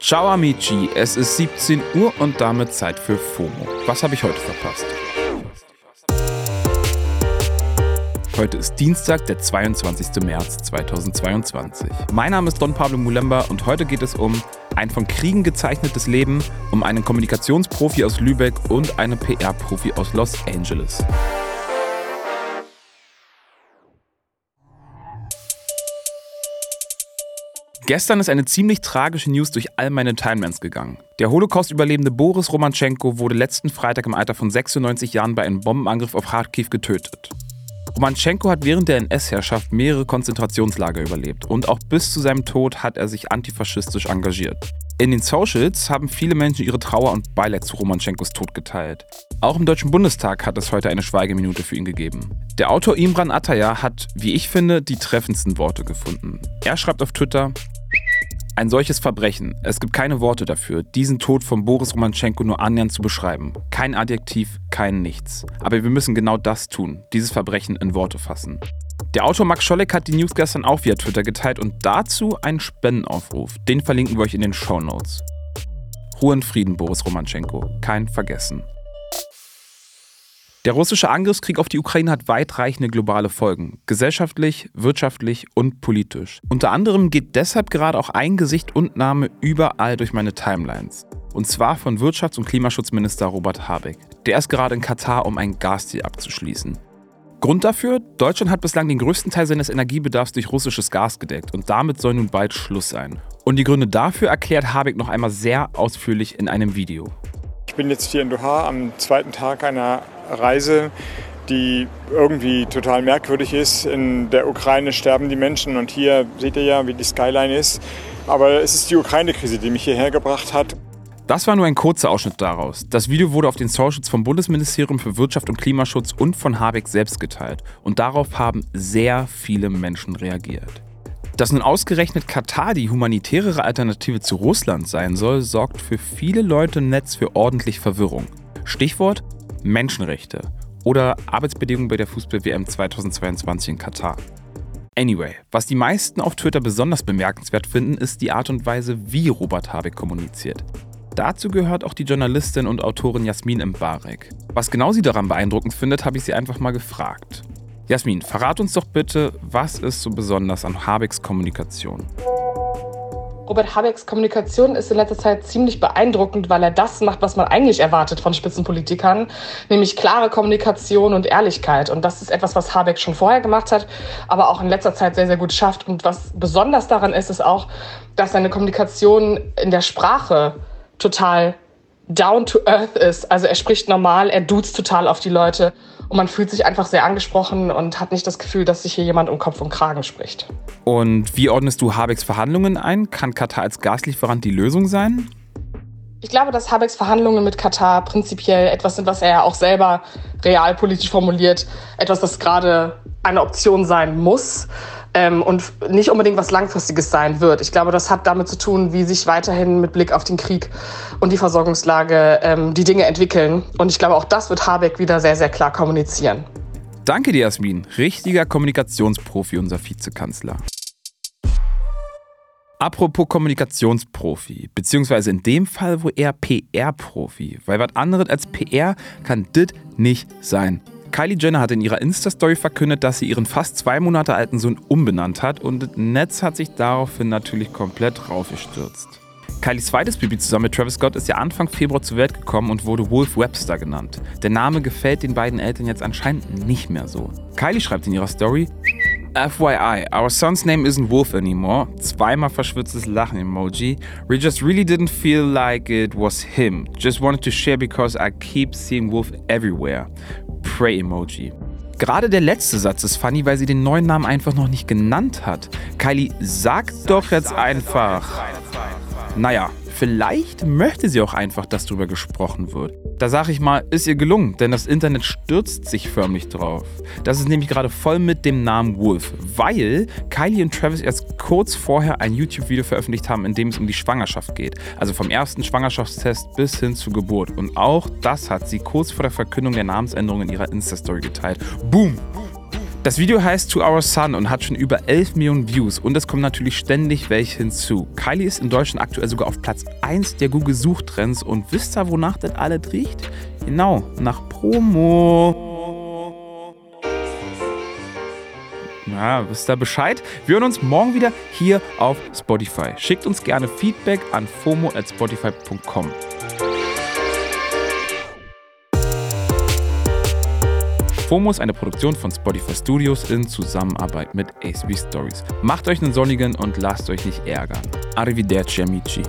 Ciao amici, es ist 17 Uhr und damit Zeit für FOMO. Was habe ich heute verpasst? Heute ist Dienstag, der 22. März 2022. Mein Name ist Don Pablo Mulemba und heute geht es um ein von Kriegen gezeichnetes Leben, um einen Kommunikationsprofi aus Lübeck und einen PR-Profi aus Los Angeles. Gestern ist eine ziemlich tragische News durch all meine Timelines gegangen. Der Holocaust-Überlebende Boris Romanchenko wurde letzten Freitag im Alter von 96 Jahren bei einem Bombenangriff auf Kharkiv getötet. Romanchenko hat während der NS-Herrschaft mehrere Konzentrationslager überlebt und auch bis zu seinem Tod hat er sich antifaschistisch engagiert. In den Socials haben viele Menschen ihre Trauer und Beileid zu Romanchenkos Tod geteilt. Auch im Deutschen Bundestag hat es heute eine Schweigeminute für ihn gegeben. Der Autor Imran Ataya hat, wie ich finde, die treffendsten Worte gefunden. Er schreibt auf Twitter, ein solches Verbrechen, es gibt keine Worte dafür, diesen Tod von Boris Romanchenko nur annähernd zu beschreiben. Kein Adjektiv, kein Nichts. Aber wir müssen genau das tun, dieses Verbrechen in Worte fassen. Der Autor Max Scholleck hat die News gestern auch via Twitter geteilt und dazu einen Spendenaufruf. Den verlinken wir euch in den Show Notes. Ruhe in Frieden, Boris Romanchenko. Kein Vergessen. Der russische Angriffskrieg auf die Ukraine hat weitreichende globale Folgen, gesellschaftlich, wirtschaftlich und politisch. Unter anderem geht deshalb gerade auch ein Gesicht und Name überall durch meine Timelines. Und zwar von Wirtschafts- und Klimaschutzminister Robert Habeck. Der ist gerade in Katar, um einen Gasdeal abzuschließen. Grund dafür, Deutschland hat bislang den größten Teil seines Energiebedarfs durch russisches Gas gedeckt und damit soll nun bald Schluss sein. Und die Gründe dafür erklärt Habeck noch einmal sehr ausführlich in einem Video. Ich bin jetzt hier in Doha am zweiten Tag einer Reise, die irgendwie total merkwürdig ist. In der Ukraine sterben die Menschen und hier seht ihr ja, wie die Skyline ist. Aber es ist die Ukraine-Krise, die mich hierher gebracht hat. Das war nur ein kurzer Ausschnitt daraus. Das Video wurde auf den Socials vom Bundesministerium für Wirtschaft und Klimaschutz und von Habeck selbst geteilt. Und darauf haben sehr viele Menschen reagiert. Dass nun ausgerechnet Katar die humanitärere Alternative zu Russland sein soll, sorgt für viele Leute im Netz für ordentlich Verwirrung. Stichwort Menschenrechte oder Arbeitsbedingungen bei der Fußball-WM 2022 in Katar. Anyway, was die meisten auf Twitter besonders bemerkenswert finden, ist die Art und Weise, wie Robert Habeck kommuniziert. Dazu gehört auch die Journalistin und Autorin Jasmin Mbarek. Was genau sie daran beeindruckend findet, habe ich sie einfach mal gefragt. Jasmin, verrat uns doch bitte, was ist so besonders an Habecks Kommunikation? Robert Habecks Kommunikation ist in letzter Zeit ziemlich beeindruckend, weil er das macht, was man eigentlich erwartet von Spitzenpolitikern, nämlich klare Kommunikation und Ehrlichkeit. Und das ist etwas, was Habeck schon vorher gemacht hat, aber auch in letzter Zeit sehr, sehr gut schafft. Und was besonders daran ist, ist auch, dass seine Kommunikation in der Sprache total down to earth ist. Also er spricht normal, er duzt total auf die Leute und man fühlt sich einfach sehr angesprochen und hat nicht das Gefühl, dass sich hier jemand um Kopf und Kragen spricht. Und wie ordnest du Habecks Verhandlungen ein? Kann Katar als Gaslieferant die Lösung sein? Ich glaube, dass Habecks Verhandlungen mit Katar prinzipiell etwas sind, was er ja auch selber realpolitisch formuliert, etwas, das gerade eine Option sein muss ähm, und nicht unbedingt was Langfristiges sein wird. Ich glaube, das hat damit zu tun, wie sich weiterhin mit Blick auf den Krieg und die Versorgungslage ähm, die Dinge entwickeln. Und ich glaube, auch das wird Habeck wieder sehr, sehr klar kommunizieren. Danke dir, Jasmin. Richtiger Kommunikationsprofi, unser Vizekanzler. Apropos Kommunikationsprofi, beziehungsweise in dem Fall wohl eher PR-Profi, weil was anderes als PR kann dit nicht sein. Kylie Jenner hat in ihrer Insta-Story verkündet, dass sie ihren fast zwei Monate alten Sohn umbenannt hat und Netz hat sich daraufhin natürlich komplett raufgestürzt. Kylies zweites Baby zusammen mit Travis Scott ist ja Anfang Februar zur Welt gekommen und wurde Wolf Webster genannt. Der Name gefällt den beiden Eltern jetzt anscheinend nicht mehr so. Kylie schreibt in ihrer Story, FYI, our son's name isn't Wolf anymore. Zweimal verschwitztes Lachen-Emoji. We just really didn't feel like it was him. Just wanted to share because I keep seeing Wolf everywhere. Pray-Emoji. Gerade der letzte Satz ist funny, weil sie den neuen Namen einfach noch nicht genannt hat. Kylie, sag doch jetzt einfach. Naja, vielleicht möchte sie auch einfach, dass darüber gesprochen wird. Da sage ich mal, ist ihr gelungen, denn das Internet stürzt sich förmlich drauf. Das ist nämlich gerade voll mit dem Namen Wolf, weil Kylie und Travis erst kurz vorher ein YouTube-Video veröffentlicht haben, in dem es um die Schwangerschaft geht. Also vom ersten Schwangerschaftstest bis hin zur Geburt. Und auch das hat sie kurz vor der Verkündung der Namensänderung in ihrer Insta-Story geteilt. Boom! Das Video heißt To Our Son und hat schon über 11 Millionen Views und es kommen natürlich ständig welche hinzu. Kylie ist in Deutschland aktuell sogar auf Platz 1 der Google-Suchtrends und wisst ihr, wonach das alles riecht? Genau, nach Promo. Ja, wisst ihr Bescheid? Wir hören uns morgen wieder hier auf Spotify. Schickt uns gerne Feedback an fomo@spotify.com. FOMO ist eine Produktion von Spotify Studios in Zusammenarbeit mit ACB Stories. Macht euch einen sonnigen und lasst euch nicht ärgern. Arrivederci amici.